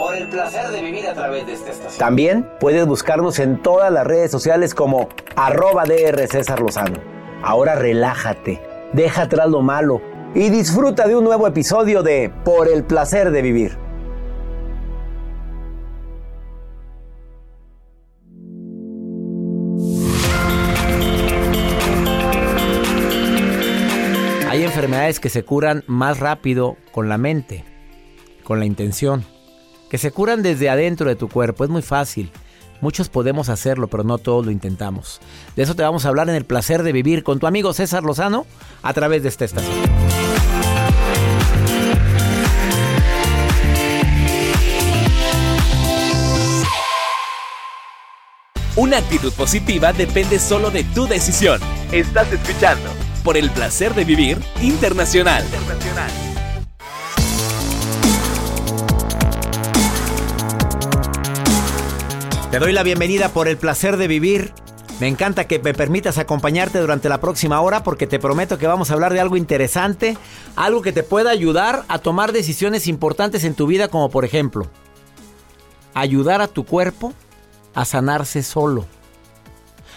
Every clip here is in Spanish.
Por el placer de vivir a través de esta estación. También puedes buscarnos en todas las redes sociales como arroba DR César Lozano. Ahora relájate, deja atrás lo malo y disfruta de un nuevo episodio de Por el placer de vivir. Hay enfermedades que se curan más rápido con la mente, con la intención, que se curan desde adentro de tu cuerpo. Es muy fácil. Muchos podemos hacerlo, pero no todos lo intentamos. De eso te vamos a hablar en el placer de vivir con tu amigo César Lozano a través de esta estación. Una actitud positiva depende solo de tu decisión. Estás escuchando por el placer de vivir internacional. Te doy la bienvenida por el placer de vivir. Me encanta que me permitas acompañarte durante la próxima hora porque te prometo que vamos a hablar de algo interesante, algo que te pueda ayudar a tomar decisiones importantes en tu vida como por ejemplo, ayudar a tu cuerpo a sanarse solo.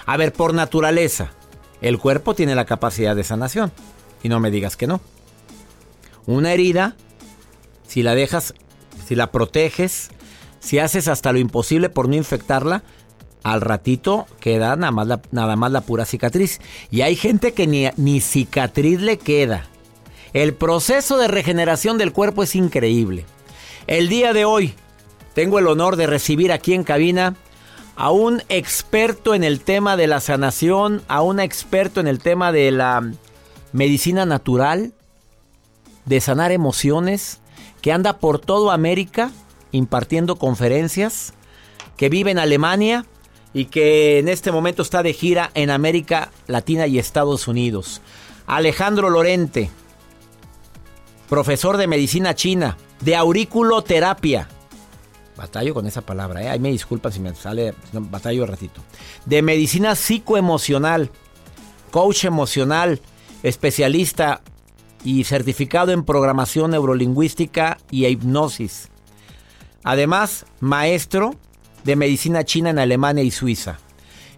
A ver, por naturaleza, el cuerpo tiene la capacidad de sanación. Y no me digas que no. Una herida, si la dejas, si la proteges, si haces hasta lo imposible por no infectarla, al ratito queda nada más la, nada más la pura cicatriz. Y hay gente que ni, ni cicatriz le queda. El proceso de regeneración del cuerpo es increíble. El día de hoy tengo el honor de recibir aquí en cabina a un experto en el tema de la sanación, a un experto en el tema de la medicina natural, de sanar emociones, que anda por toda América impartiendo conferencias, que vive en Alemania y que en este momento está de gira en América Latina y Estados Unidos. Alejandro Lorente, profesor de medicina china, de auriculoterapia. Batallo con esa palabra, ¿eh? ahí me disculpan si me sale, batallo ratito. De medicina psicoemocional, coach emocional, especialista y certificado en programación neurolingüística y hipnosis. Además, maestro de medicina china en Alemania y Suiza.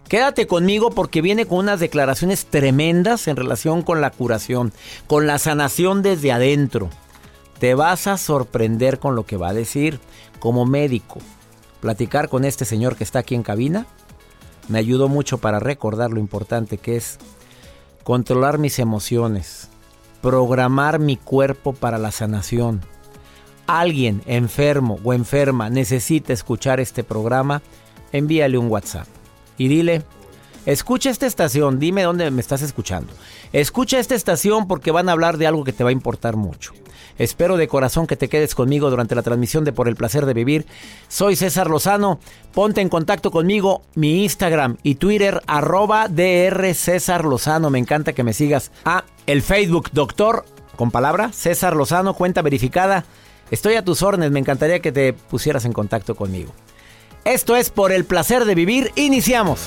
Quédate conmigo porque viene con unas declaraciones tremendas en relación con la curación, con la sanación desde adentro. Te vas a sorprender con lo que va a decir como médico. Platicar con este señor que está aquí en cabina me ayudó mucho para recordar lo importante que es controlar mis emociones, programar mi cuerpo para la sanación. Alguien enfermo o enferma necesita escuchar este programa, envíale un WhatsApp y dile, Escucha esta estación, dime dónde me estás escuchando. Escucha esta estación porque van a hablar de algo que te va a importar mucho. Espero de corazón que te quedes conmigo durante la transmisión de Por el Placer de Vivir. Soy César Lozano. Ponte en contacto conmigo, mi Instagram y Twitter, arroba DR César Lozano. Me encanta que me sigas. Ah, el Facebook, doctor, con palabra, César Lozano, cuenta verificada. Estoy a tus órdenes, me encantaría que te pusieras en contacto conmigo. Esto es Por el Placer de Vivir. Iniciamos.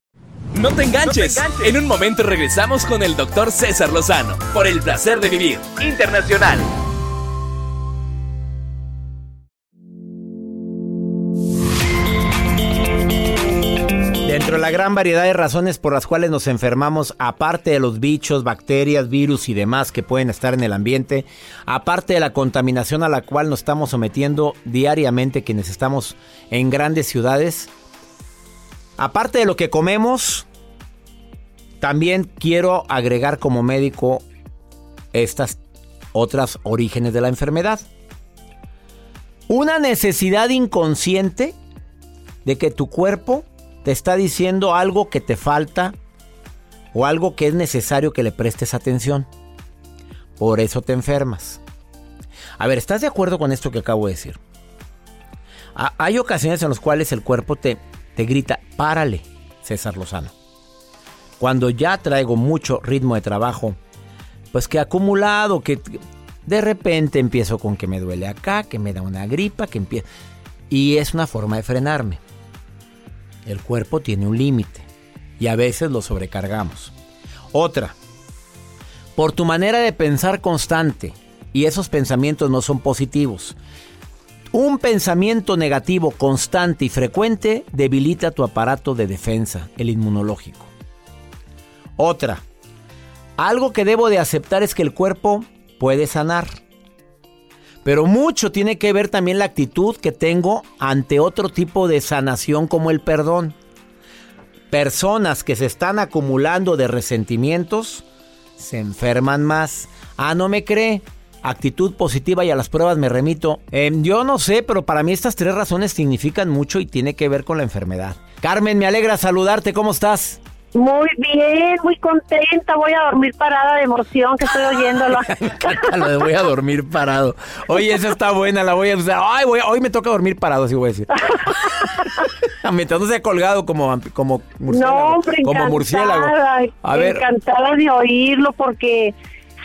No te enganches. En un momento regresamos con el doctor César Lozano por el placer de vivir internacional. Dentro de la gran variedad de razones por las cuales nos enfermamos, aparte de los bichos, bacterias, virus y demás que pueden estar en el ambiente, aparte de la contaminación a la cual nos estamos sometiendo diariamente quienes estamos en grandes ciudades, aparte de lo que comemos, también quiero agregar como médico estas otras orígenes de la enfermedad. Una necesidad inconsciente de que tu cuerpo te está diciendo algo que te falta o algo que es necesario que le prestes atención. Por eso te enfermas. A ver, ¿estás de acuerdo con esto que acabo de decir? Ha- hay ocasiones en las cuales el cuerpo te, te grita, párale, César Lozano. Cuando ya traigo mucho ritmo de trabajo, pues que acumulado, que de repente empiezo con que me duele acá, que me da una gripa, que empieza... Y es una forma de frenarme. El cuerpo tiene un límite y a veces lo sobrecargamos. Otra, por tu manera de pensar constante y esos pensamientos no son positivos. Un pensamiento negativo constante y frecuente debilita tu aparato de defensa, el inmunológico. Otra, algo que debo de aceptar es que el cuerpo puede sanar. Pero mucho tiene que ver también la actitud que tengo ante otro tipo de sanación como el perdón. Personas que se están acumulando de resentimientos se enferman más. Ah, no me cree. Actitud positiva y a las pruebas me remito. Em, yo no sé, pero para mí estas tres razones significan mucho y tiene que ver con la enfermedad. Carmen, me alegra saludarte. ¿Cómo estás? Muy bien, muy contenta. Voy a dormir parada de emoción que estoy oyéndolo. Lo de voy a dormir parado. Oye, esa está buena, la voy a usar. Ay, voy a- hoy me toca dormir parado, así voy a decir. Mientras no sea colgado como, como murciélago. No, hombre, como murciélago. A ver, encantada de oírlo porque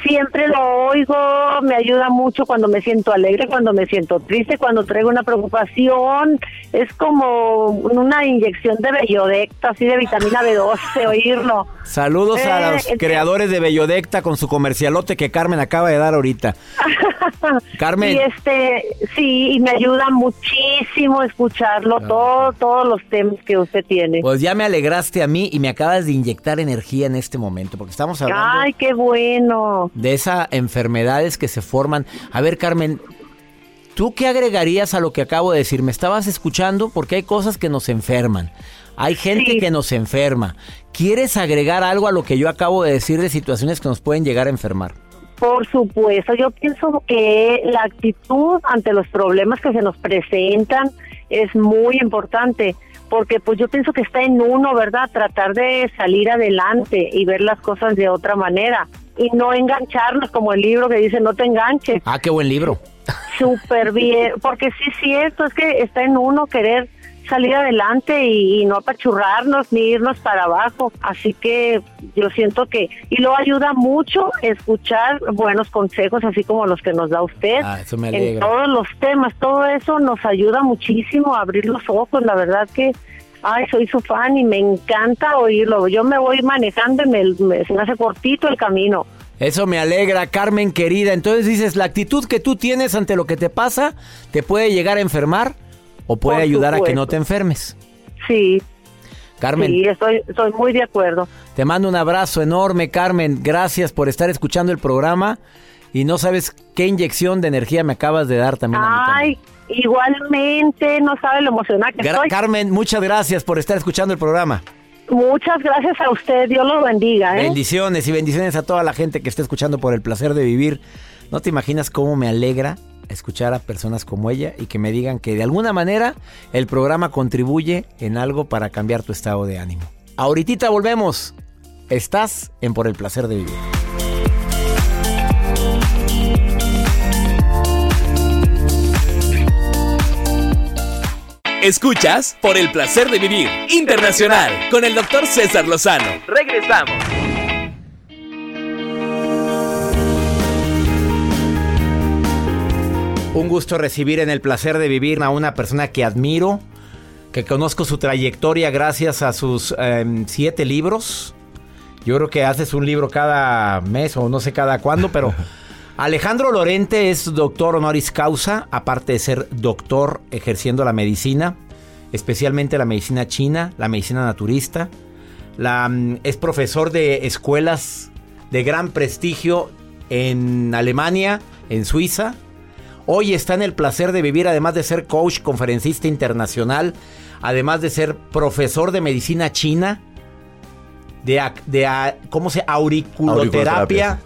siempre lo oigo, me ayuda mucho cuando me siento alegre, cuando me siento triste, cuando traigo una preocupación. Es como una inyección de bellodecta, así de vitamina B12, oírlo. saludos a Eh, los creadores de Bellodecta con su comercialote que Carmen acaba de dar ahorita. Carmen. Y este, sí, y me ayuda muchísimo escucharlo, todo, todos los temas que usted tiene. Pues ya me alegraste a mí y me acabas de inyectar energía en este momento, porque estamos hablando Ay, qué bueno. De esas enfermedades que se forman. A ver, Carmen, ¿Tú qué agregarías a lo que acabo de decir? ¿Me estabas escuchando? Porque hay cosas que nos enferman. Hay gente Sí. que nos enferma. ¿Quieres agregar algo a lo que yo acabo de decir de situaciones que nos pueden llegar a enfermar? Por supuesto, yo pienso que la actitud ante los problemas que se nos presentan es muy importante, porque pues yo pienso que está en uno, ¿verdad? Tratar de salir adelante y ver las cosas de otra manera y no engancharnos como el libro que dice no te enganches. Ah, qué buen libro. Súper bien, porque sí es cierto, es que está en uno querer salir adelante y, y no apachurrarnos ni irnos para abajo. Así que yo siento que, y lo ayuda mucho escuchar buenos consejos, así como los que nos da usted. Ah, eso me en todos los temas, todo eso nos ayuda muchísimo a abrir los ojos. La verdad que, ay, soy su fan y me encanta oírlo. Yo me voy manejando y me, me- se me hace cortito el camino. Eso me alegra, Carmen querida. Entonces dices, la actitud que tú tienes ante lo que te pasa te puede llegar a enfermar o puede Por ayudar a que no te enfermes. Sí, Carmen, sí, estoy, estoy muy de acuerdo. te mando un abrazo enorme, Carmen. Gracias por estar escuchando el programa. Y no sabes qué inyección de energía me acabas de dar también. a mí también. Igualmente, no sabe lo emocionada que Gra- estoy. Carmen, muchas gracias por estar escuchando el programa. Muchas gracias a usted, Dios lo bendiga. ¿eh? Bendiciones y bendiciones a toda la gente que está escuchando por el placer de vivir. No te imaginas cómo me alegra escuchar a personas como ella y que me digan que de alguna manera el programa contribuye en algo para cambiar tu estado de ánimo. Ahorita volvemos. Estás en Por el placer de vivir. Escuchas por el placer de vivir internacional con el doctor César Lozano. Regresamos. Un gusto recibir en el placer de vivir a una persona que admiro, que conozco su trayectoria gracias a sus em, siete libros. Yo creo que haces un libro cada mes o no sé cada cuándo, pero Alejandro Lorente es doctor honoris causa, aparte de ser doctor ejerciendo la medicina, especialmente la medicina china, la medicina naturista. Mm, es profesor de escuelas de gran prestigio en Alemania, en Suiza. Hoy está en el placer de vivir, además de ser coach, conferencista internacional, además de ser profesor de medicina china, de, de ¿cómo se? Auriculoterapia.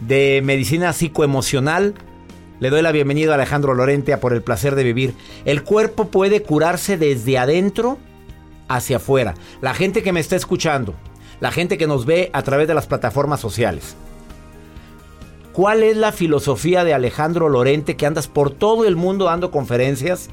De medicina psicoemocional. Le doy la bienvenida a Alejandro Lorente a por el placer de vivir. El cuerpo puede curarse desde adentro hacia afuera. La gente que me está escuchando, la gente que nos ve a través de las plataformas sociales. ¿Cuál es la filosofía de Alejandro Lorente que andas por todo el mundo dando conferencias?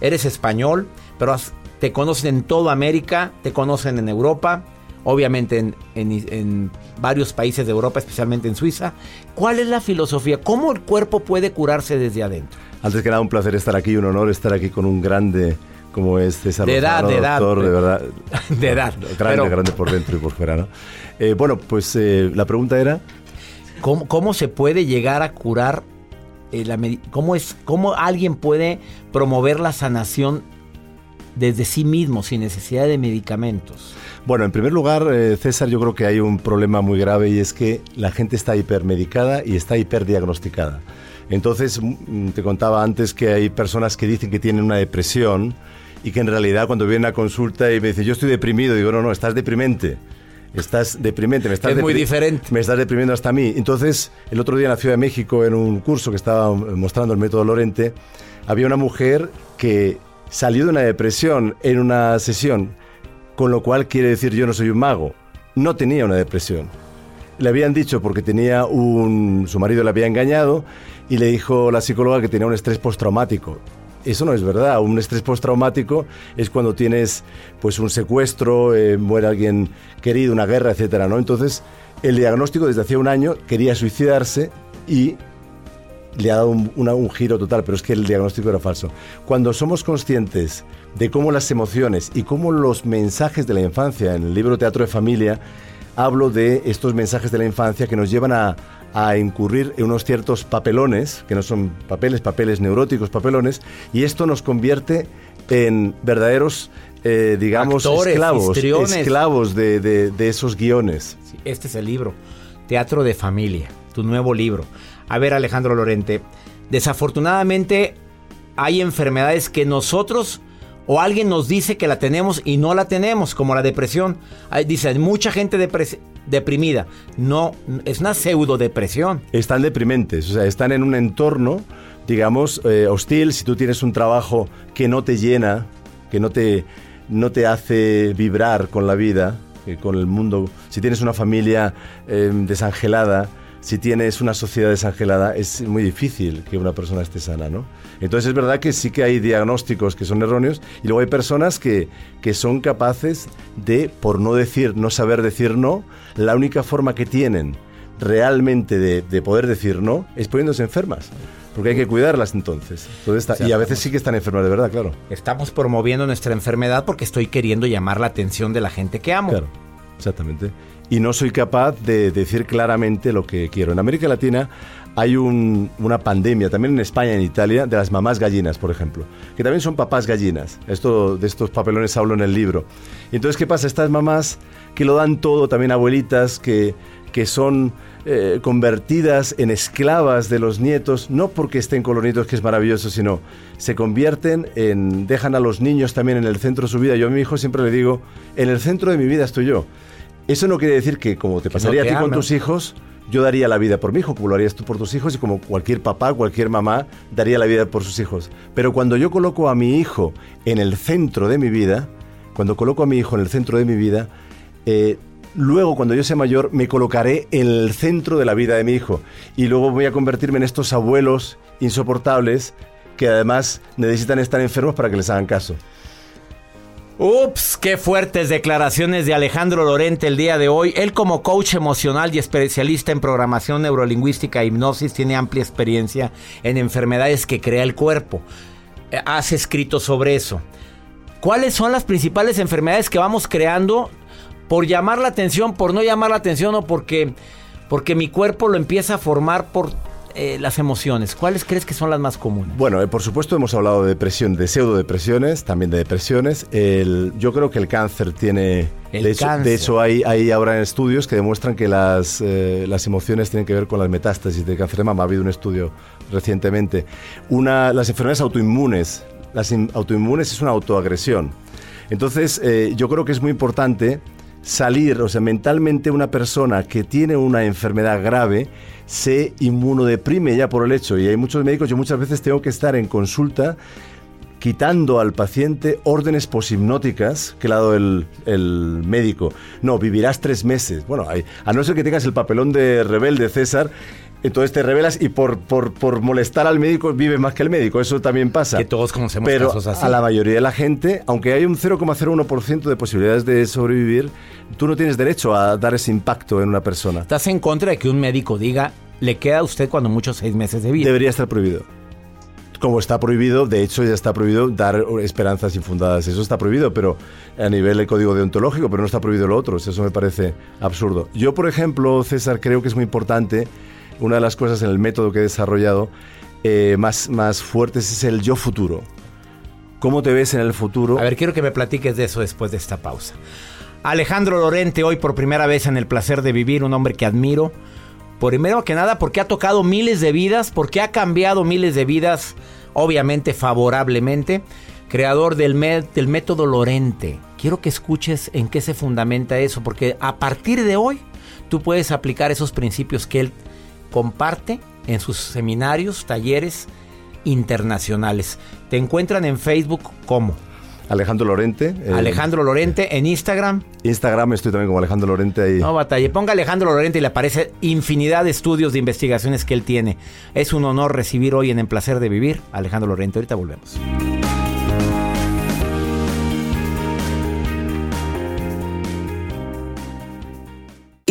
Eres español, pero te conocen en toda América, te conocen en Europa, obviamente en, en- en varios países de Europa, especialmente en Suiza. ¿Cuál es la filosofía? ¿Cómo el cuerpo puede curarse desde adentro? Antes que nada, un placer estar aquí, un honor estar aquí con un grande como es César De edad, Lozano, de edad. doctor, de verdad. De edad. Grande, Pero- grande por dentro y por fuera, ¿no? Eh, bueno, pues eh, la pregunta era... ¿Cómo, cómo se puede llegar a curar? eh, la ¿Cómo, es, ¿Cómo alguien puede promover la sanación desde sí mismo, sin necesidad de medicamentos? Bueno, en primer lugar, eh, César, yo creo que hay un problema muy grave y es que la gente está hipermedicada y está hiperdiagnosticada. Entonces, te contaba antes que hay personas que dicen que tienen una depresión y que en realidad cuando vienen a consulta y me dicen, yo estoy deprimido, digo, no, no, estás deprimente. Estás deprimente, me estás Es muy diferente. Me estás deprimiendo hasta a mí. Entonces, el otro día en la Ciudad de México, en un curso que estaba mostrando el método Lorente, había una mujer que salió de una depresión en una sesión, con lo cual quiere decir yo no soy un mago. No tenía una depresión. Le habían dicho porque tenía un su marido le había engañado y le dijo la psicóloga que tenía un estrés postraumático. Eso no es verdad. Un estrés postraumático es cuando tienes pues un secuestro, eh, muere alguien querido, una guerra, etcétera, ¿no? Entonces, el diagnóstico desde hacía un año quería suicidarse y le ha dado un, una- un giro total, pero es que el diagnóstico era falso. Cuando somos conscientes de cómo las emociones y cómo los mensajes de la infancia, en el libro Teatro de Familia, hablo de estos mensajes de la infancia que nos llevan a, a incurrir en unos ciertos papelones, que no son papeles, papeles neuróticos, papelones, y esto nos convierte en verdaderos, eh, digamos, Actores, esclavos, histriones. esclavos de, de- de esos guiones. Este es el libro, Teatro de Familia, tu nuevo libro. A ver, Alejandro Lorente, desafortunadamente hay enfermedades que nosotros o alguien nos dice que la tenemos y no la tenemos, como la depresión. Hay, dice, mucha gente deprimida. No, es una pseudo depresión. Están deprimentes, o sea, están en un entorno, digamos, eh, hostil. Si tú tienes un trabajo que no te llena, que no te, no te hace vibrar con la vida, eh, con el mundo, si tienes una familia eh, desangelada, si tienes una sociedad desangelada, es muy difícil que una persona esté sana, ¿no? Entonces es verdad que sí que hay diagnósticos que son erróneos y luego hay personas que, que son capaces de, por no decir, no saber decir no, la única forma que tienen realmente de, de poder decir no es poniéndose enfermas. Porque hay que cuidarlas entonces. y a veces sí que están enfermas de verdad, claro. Estamos promoviendo nuestra enfermedad porque estoy queriendo llamar la atención de la gente que amo. Claro, exactamente y no soy capaz de decir claramente lo que quiero. En América Latina hay una pandemia, también en España, en Italia, de las mamás gallinas, por ejemplo, que también son papás gallinas. Esto, de estos papelones hablo en el libro. Entonces, ¿qué pasa? Estas mamás que lo dan todo, también abuelitas, que, que son eh, convertidas en esclavas de los nietos, no porque estén con que es maravilloso, sino se convierten en, dejan a los niños también en el centro de su vida. Yo a mi hijo siempre le digo, en el centro de mi vida estoy yo. Eso no quiere decir que como te pasaría a ti con tus hijos, yo daría la vida por mi hijo, como lo harías tú por tus hijos y como cualquier papá, cualquier mamá daría la vida por sus hijos. Pero cuando yo coloco a mi hijo en el centro de mi vida, cuando coloco a mi hijo en el centro de mi vida, eh, luego cuando yo sea mayor me colocaré en el centro de la vida de mi hijo y luego voy a convertirme en estos abuelos insoportables que además necesitan estar enfermos para que les hagan caso. Ups, qué fuertes declaraciones de Alejandro Lorente el día de hoy. Él como coach emocional y especialista en programación neurolingüística e hipnosis tiene amplia experiencia en enfermedades que crea el cuerpo. Eh, has escrito sobre eso. ¿Cuáles son las principales enfermedades que vamos creando por llamar la atención, por no llamar la atención o porque, porque mi cuerpo lo empieza a formar por eh, las emociones, ¿cuáles crees que son las más comunes? Bueno, eh, por supuesto hemos hablado de depresión, de pseudodepresiones, también de depresiones. yo creo que el cáncer tiene... El de, hecho, cáncer. de hecho, hay, hay ahora estudios que demuestran que las, eh, las emociones tienen que ver con las metástasis de cáncer de mama. Ha habido un estudio recientemente. Una, las enfermedades autoinmunes. Las autoinmunes es una autoagresión. Entonces, yo creo que es muy importante salir, o sea, mentalmente una persona que tiene una enfermedad grave se inmunodeprime ya por el hecho. Y hay muchos médicos, yo muchas veces tengo que estar en consulta quitando al paciente órdenes poshipnóticas que le ha dado el, el médico. No, vivirás tres meses. Bueno, a no ser que tengas el papelón de rebelde, César, entonces te revelas y por, por, por, molestar al médico vives más que el médico. Eso también pasa. Que todos conocemos Pero casos así. a la mayoría de la gente, aunque hay un 0,01% de posibilidades de sobrevivir, tú no tienes derecho a dar ese impacto en una persona. ¿Estás en contra de que un médico diga, le queda a usted cuando mucho seis meses de vida? Debería estar prohibido. Como está prohibido, de hecho ya está prohibido dar esperanzas infundadas. Eso está prohibido, pero a nivel del código deontológico, pero no está prohibido lo otro. Eso me parece absurdo. Yo, por ejemplo, César, creo que es muy importante una de las cosas en el método que he desarrollado eh, más, más fuertes es el yo futuro. ¿Cómo te ves en el futuro? A ver, quiero que me platiques de eso después de esta pausa. Alejandro Lorente, hoy por primera vez en el placer de vivir, un hombre que admiro. Primero que nada, porque ha tocado miles de vidas, porque ha cambiado miles de vidas, obviamente favorablemente. Creador del, del método Lorente. Quiero que escuches en qué se fundamenta eso, porque a partir de hoy tú puedes aplicar esos principios que él comparte en sus seminarios, talleres internacionales. Te encuentran en Facebook como Alejandro Lorente. Eh, Alejandro Lorente en Instagram. Instagram estoy también como Alejandro Lorente ahí. No batalle, ponga Alejandro Lorente y le aparece infinidad de estudios de investigaciones que él tiene. Es un honor recibir hoy en En Placer de Vivir Alejandro Lorente. Ahorita volvemos.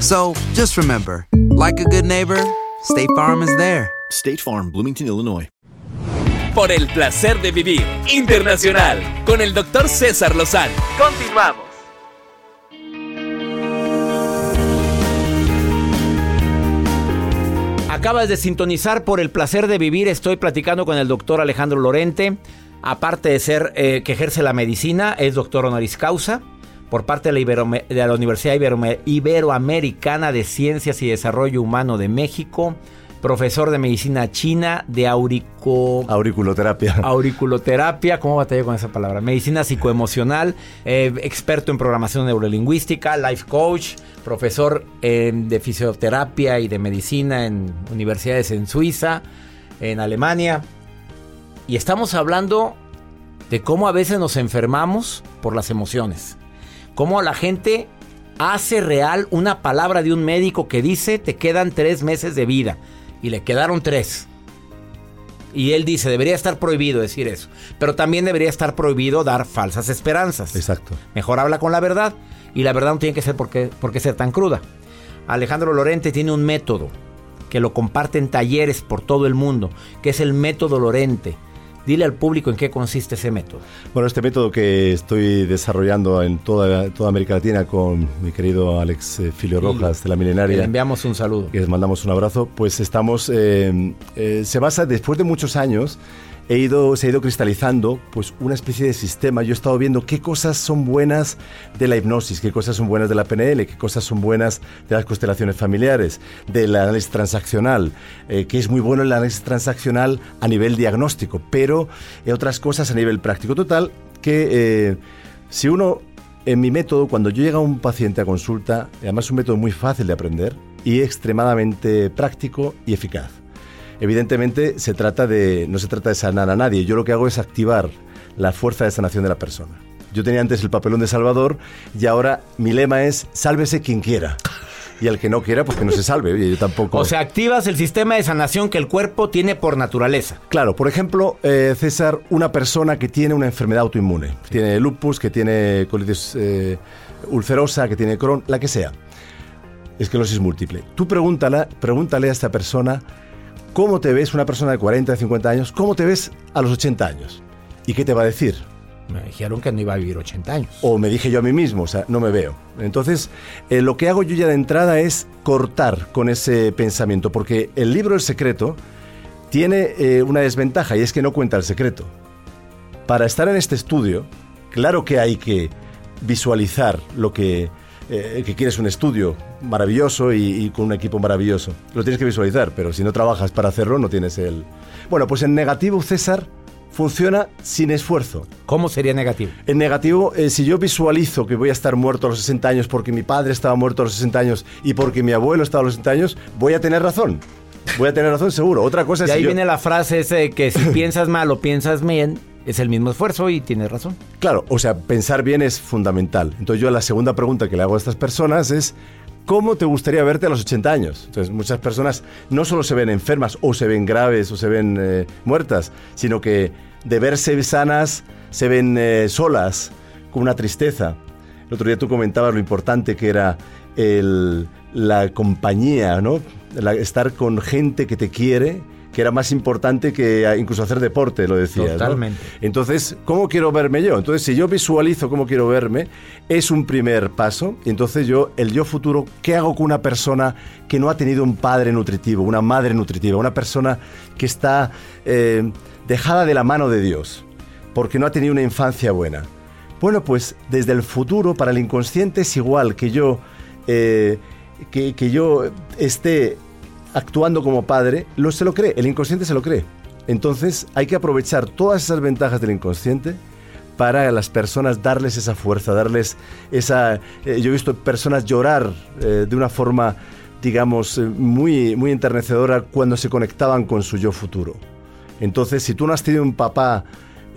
So just remember, like a good neighbor, State Farm is there. State Farm, Bloomington, Illinois. Por el placer de vivir internacional con el doctor César Lozano. Continuamos. Acabas de sintonizar por el placer de vivir. Estoy platicando con el doctor Alejandro Lorente. Aparte de ser eh, que ejerce la medicina, es doctor honoris causa por parte de la, Iberome- de la Universidad Iberoamericana de Ciencias y Desarrollo Humano de México. Profesor de medicina china de aurico... Auriculoterapia. Auriculoterapia, ¿cómo batallé con esa palabra? Medicina psicoemocional, eh, experto en programación neurolingüística, life coach, profesor eh, de fisioterapia y de medicina en universidades en Suiza, en Alemania. Y estamos hablando de cómo a veces nos enfermamos por las emociones. Cómo la gente hace real una palabra de un médico que dice te quedan tres meses de vida. Y le quedaron tres. Y él dice, debería estar prohibido decir eso. Pero también debería estar prohibido dar falsas esperanzas. Exacto. Mejor habla con la verdad. Y la verdad no tiene que ser por qué, por qué ser tan cruda. Alejandro Lorente tiene un método que lo comparte en talleres por todo el mundo, que es el método Lorente. Dile al público en qué consiste ese método. Bueno, este método que estoy desarrollando en toda, toda América Latina con mi querido Alex eh, Filio Rojas de la Le Milenaria, enviamos un saludo. que les mandamos un abrazo, pues estamos, eh, eh, se basa, después de muchos años, he ido, se ha ido cristalizando pues una especie de sistema. Yo he estado viendo qué cosas son buenas de la hipnosis, qué cosas son buenas de la PNL, qué cosas son buenas de las constelaciones familiares, del análisis transaccional, eh, que es muy bueno el análisis transaccional a nivel diagnóstico, pero eh, otras cosas a nivel práctico. Total, que eh, si uno, en mi método, cuando yo llega un paciente a consulta, además es un método muy fácil de aprender y extremadamente práctico y eficaz. Evidentemente se trata de, no se trata de sanar a nadie, yo lo que hago es activar la fuerza de sanación de la persona. Yo tenía antes el papelón de Salvador y ahora mi lema es sálvese quien quiera. Y al que no quiera, pues que no se salve. Oye, yo tampoco. O sea, activas el sistema de sanación que el cuerpo tiene por naturaleza. Claro, por ejemplo, eh, César, una persona que tiene una enfermedad autoinmune, que tiene lupus, que tiene colitis eh, ulcerosa, que tiene Crohn, la que sea, esclerosis múltiple. Tú pregúntale, pregúntale a esta persona cómo te ves, una persona de 40, de 50 años, cómo te ves a los 80 años. ¿Y qué te va a decir? Me dijeron que no iba a vivir 80 años. O me dije yo a mí mismo, o sea, no me veo. Entonces, eh, lo que hago yo ya de entrada es cortar con ese pensamiento, porque el libro El Secreto tiene eh, una desventaja y es que no cuenta el secreto. Para estar en este estudio, claro que hay que visualizar lo que, eh, que quieres un estudio maravilloso y, y con un equipo maravilloso. Lo tienes que visualizar, pero si no trabajas para hacerlo, no tienes el... Bueno, pues en negativo, César, funciona sin esfuerzo. ¿Cómo sería negativo? En negativo, eh, si yo visualizo que voy a estar muerto a los 60 años porque mi padre estaba muerto a los 60 años y porque mi abuelo estaba a los 60 años, voy a tener razón. Voy a tener razón seguro. Otra cosa es ahí si yo- viene la frase esa de que si piensas mal o piensas bien, es el mismo esfuerzo y tienes razón. Claro, o sea, pensar bien es fundamental. Entonces yo la segunda pregunta que le hago a estas personas es, ¿cómo te gustaría verte a los 80 años? Entonces muchas personas no solo se ven enfermas o se ven graves o se ven eh, muertas, sino que de verse sanas se ven eh, solas, con una tristeza. El otro día tú comentabas lo importante que era la compañía, ¿no? Estar con gente que te quiere, que era más importante que ah, incluso hacer deporte, lo decías. ¿no? Totalmente. Entonces, ¿cómo quiero verme yo? Entonces, si yo visualizo cómo quiero verme, es un primer paso. Y entonces yo, el yo futuro, ¿qué hago con una persona que no ha tenido un padre nutritivo, una madre nutritiva, una persona que está eh, dejada de la mano de Dios, porque no ha tenido una infancia buena? Bueno, pues desde el futuro para el inconsciente es igual que yo, eh, que, que yo esté actuando como padre, lo, se lo cree, el inconsciente se lo cree. Entonces hay que aprovechar todas esas ventajas del inconsciente para las personas darles esa fuerza, darles esa... eh, yo he visto personas llorar eh, de una forma, digamos, eh, muy, muy enternecedora cuando se conectaban con su yo futuro. Entonces, si tú no has tenido un papá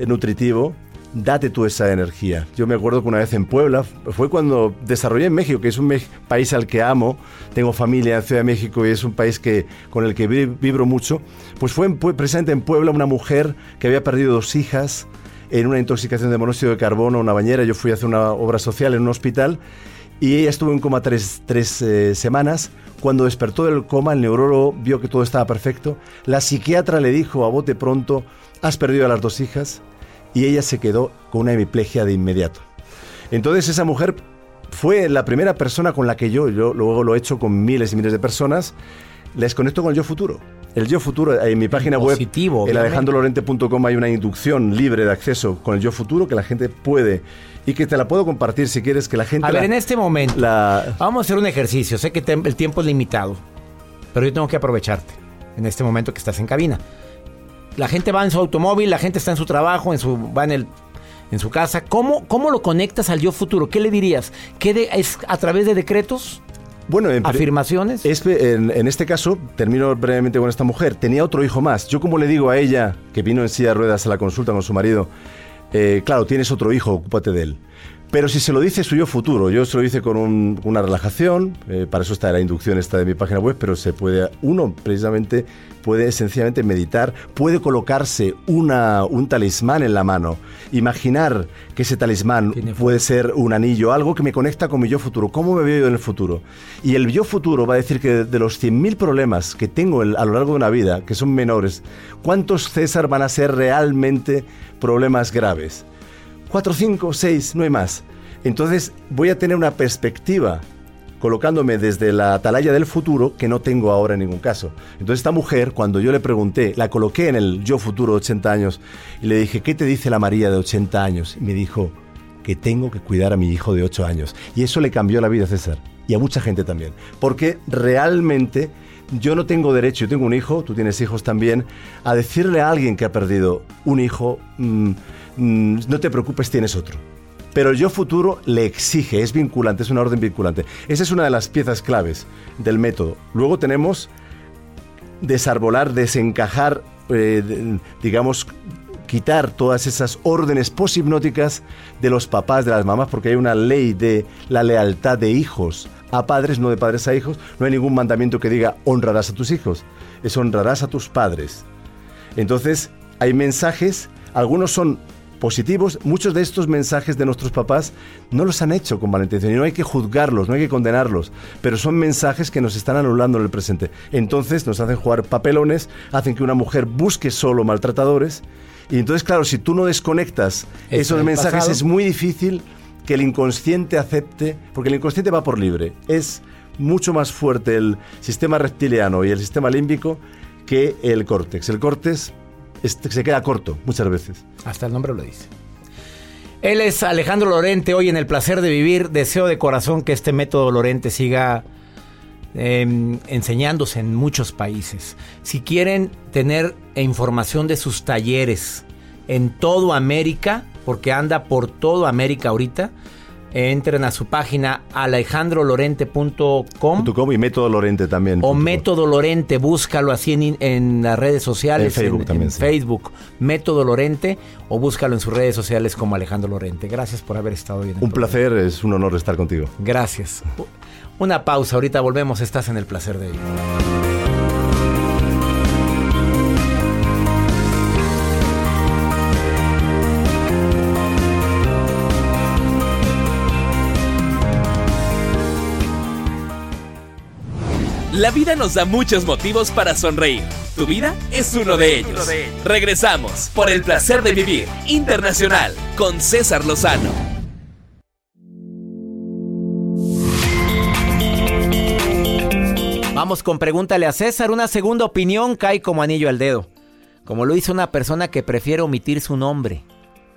nutritivo, date tú esa energía. Yo me acuerdo que una vez en Puebla, fue cuando desarrollé en México, que es un país al que amo, tengo familia en Ciudad de México y es un país que, con el que vi- vibro mucho, pues fue en precisamente en Puebla una mujer que había perdido dos hijas en una intoxicación de monóxido de carbono, una bañera, yo fui a hacer una obra social en un hospital y ella estuvo en coma tres, tres, eh, semanas. Cuando despertó del coma, el neurólogo vio que todo estaba perfecto. La psiquiatra le dijo a bote pronto, has perdido a las dos hijas. Y ella se quedó con una hemiplegia de inmediato. Entonces esa mujer fue la primera persona con la que yo, yo luego lo he hecho con miles y miles de personas, les conecto con el yo futuro. El yo futuro, en mi página Positivo, web, el alejandrolorente.com hay una inducción libre de acceso con el yo futuro que la gente puede y que te la puedo compartir si quieres que la gente... A la- ver, en este momento, la- vamos a hacer un ejercicio. Sé que el tiempo es limitado, pero yo tengo que aprovecharte en este momento que estás en cabina. La gente va en su automóvil, la gente está en su trabajo, en su, va en, el, en su casa. ¿Cómo, ¿Cómo lo conectas al yo futuro? ¿Qué le dirías? ¿Qué de- ¿Es a través de decretos? Bueno, en, ¿Afirmaciones? Es, en, en este caso, termino brevemente con esta mujer. Tenía otro hijo más. Yo como le digo a ella, que vino en silla de ruedas a la consulta con su marido, eh, claro, tienes otro hijo, ocúpate de él. Pero si se lo dice su yo futuro, yo se lo hice con un- una relajación, eh, para eso está la inducción esta de mi página web, pero se puede, uno precisamente puede sencillamente meditar, puede colocarse una, un talismán en la mano, imaginar que ese talismán puede ser un anillo, algo que me conecta con mi yo futuro, cómo me veo yo en el futuro. Y el yo futuro va a decir que de los 100.000 problemas que tengo a lo largo de una vida, que son menores, ¿cuántos César van a ser realmente problemas graves? Cuatro, cinco, seis, no hay más. Entonces voy a tener una perspectiva colocándome desde la atalaya del futuro que no tengo ahora en ningún caso. Entonces esta mujer, cuando yo le pregunté, la coloqué en el yo futuro de 80 años y le dije, ¿qué te dice la María de 80 años? Y me dijo que tengo que cuidar a mi hijo de 8 años. Y eso le cambió la vida a César y a mucha gente también. Porque realmente yo no tengo derecho, yo tengo un hijo, tú tienes hijos también, a decirle a alguien que ha perdido un hijo, mm, no te preocupes, tienes otro. Pero el yo futuro le exige, es vinculante, es una orden vinculante. Esa es una de las piezas claves del método. Luego tenemos desarbolar, desencajar, eh, digamos, quitar todas esas órdenes poshipnóticas de los papás, de las mamás, porque hay una ley de la lealtad de hijos a padres, no de padres a hijos. No hay ningún mandamiento que diga honrarás a tus hijos, es honrarás a tus padres. Entonces, hay mensajes, algunos son positivos, muchos de estos mensajes de nuestros papás no los han hecho con mala intención y no hay que juzgarlos, no hay que condenarlos, pero son mensajes que nos están anulando en el presente. Entonces nos hacen jugar papelones, hacen que una mujer busque solo maltratadores y entonces, claro, si tú no desconectas Eso esos mensajes pasado. es muy difícil que el inconsciente acepte, porque el inconsciente va por libre, es mucho más fuerte el sistema reptiliano y el sistema límbico que el córtex. El córtex se queda corto muchas veces. Hasta el nombre lo dice. Él es Alejandro Lorente, hoy en El Placer de Vivir. Deseo de corazón que este método Lorente siga eh, enseñándose en muchos países. Si quieren tener información de sus talleres en todo América, porque anda por todo América ahorita, entren a su página alejandrolorente.com .com y método Lorente también. o Método Lorente, búscalo así en, en las redes sociales. En Facebook también, sí. Facebook, Método Lorente, o búscalo en sus redes sociales como Alejandro Lorente. Gracias por haber estado hoy en el Un programa. placer, es un honor estar contigo. Gracias. Una pausa, ahorita volvemos, estás en el placer de vivir. La vida nos da muchos motivos para sonreír. Tu vida es uno de ellos. Regresamos por el placer de vivir internacional con César Lozano. Vamos con pregúntale a César. Una segunda opinión cae como anillo al dedo. Como lo hizo una persona que prefiere omitir su nombre.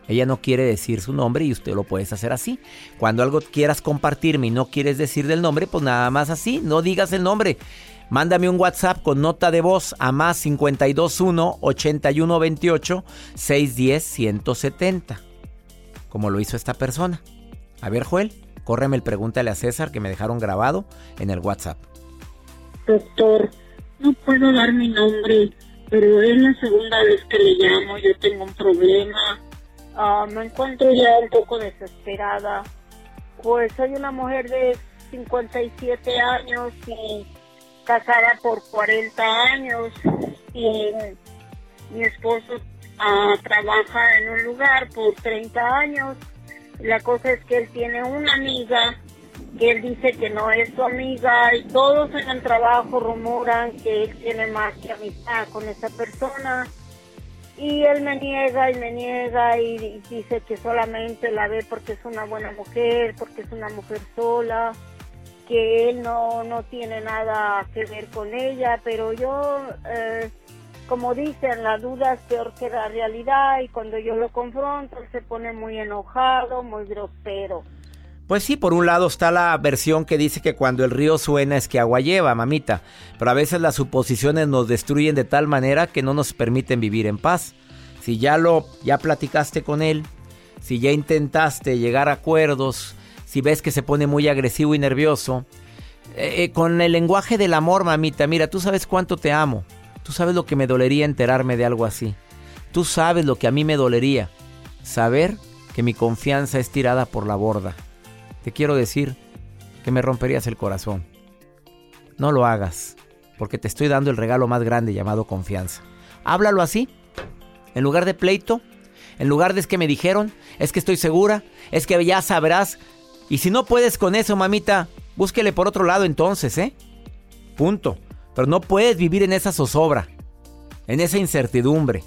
Ella no quiere decir su nombre y usted lo puedes hacer así. Cuando algo quieras compartirme y no quieres decir del nombre, pues nada más así, no digas el nombre. Mándame un WhatsApp con nota de voz a más 521 8128 610 170. Como lo hizo esta persona. A ver, Joel, córreme el pregúntale a César que me dejaron grabado en el WhatsApp. Doctor, no puedo dar mi nombre, pero es la segunda vez que le llamo. Yo tengo un problema. Ah, me encuentro ya un poco desesperada. Pues soy una mujer de 57 años y casada por 40 años y mi esposo ah, trabaja en un lugar por 30 años. La cosa es que él tiene una amiga que él dice que no es su amiga y todos en el trabajo rumoran que él tiene más que amistad con esa persona y él me niega y me niega y, dice que solamente la ve porque es una buena mujer, porque es una mujer sola que él no, no tiene nada que ver con ella, pero yo, eh, como dicen, la duda es peor que la realidad y cuando yo lo confronto se pone muy enojado, muy grosero. Pues sí, por un lado está la versión que dice que cuando el río suena es que agua lleva, mamita, pero a veces las suposiciones nos destruyen de tal manera que no nos permiten vivir en paz. Si ya lo ya platicaste con él, si ya intentaste llegar a acuerdos, si ves que se pone muy agresivo y nervioso, eh, eh, con el lenguaje del amor, mamita, mira, tú sabes cuánto te amo. Tú sabes lo que me dolería enterarme de algo así. Tú sabes lo que a mí me dolería. Saber que mi confianza es tirada por la borda. Te quiero decir que me romperías el corazón. No lo hagas, porque te estoy dando el regalo más grande llamado confianza. Háblalo así. En lugar de pleito, en lugar de es que me dijeron, es que estoy segura, es que ya sabrás, y si no puedes con eso, mamita, búsquele por otro lado entonces, ¿eh? Punto. Pero no puedes vivir en esa zozobra, en esa incertidumbre.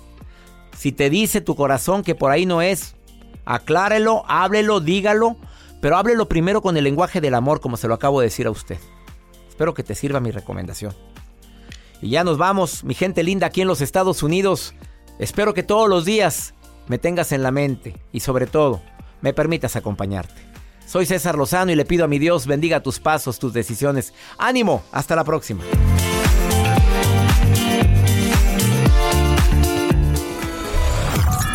Si te dice tu corazón que por ahí no es, aclárelo, háblelo, dígalo, pero háblelo primero con el lenguaje del amor, como se lo acabo de decir a usted. Espero que te sirva mi recomendación. Y ya nos vamos, mi gente linda aquí en los Estados Unidos. Espero que todos los días me tengas en la mente y sobre todo me permitas acompañarte. Soy César Lozano y le pido a mi Dios bendiga tus pasos, tus decisiones. Ánimo, hasta la próxima.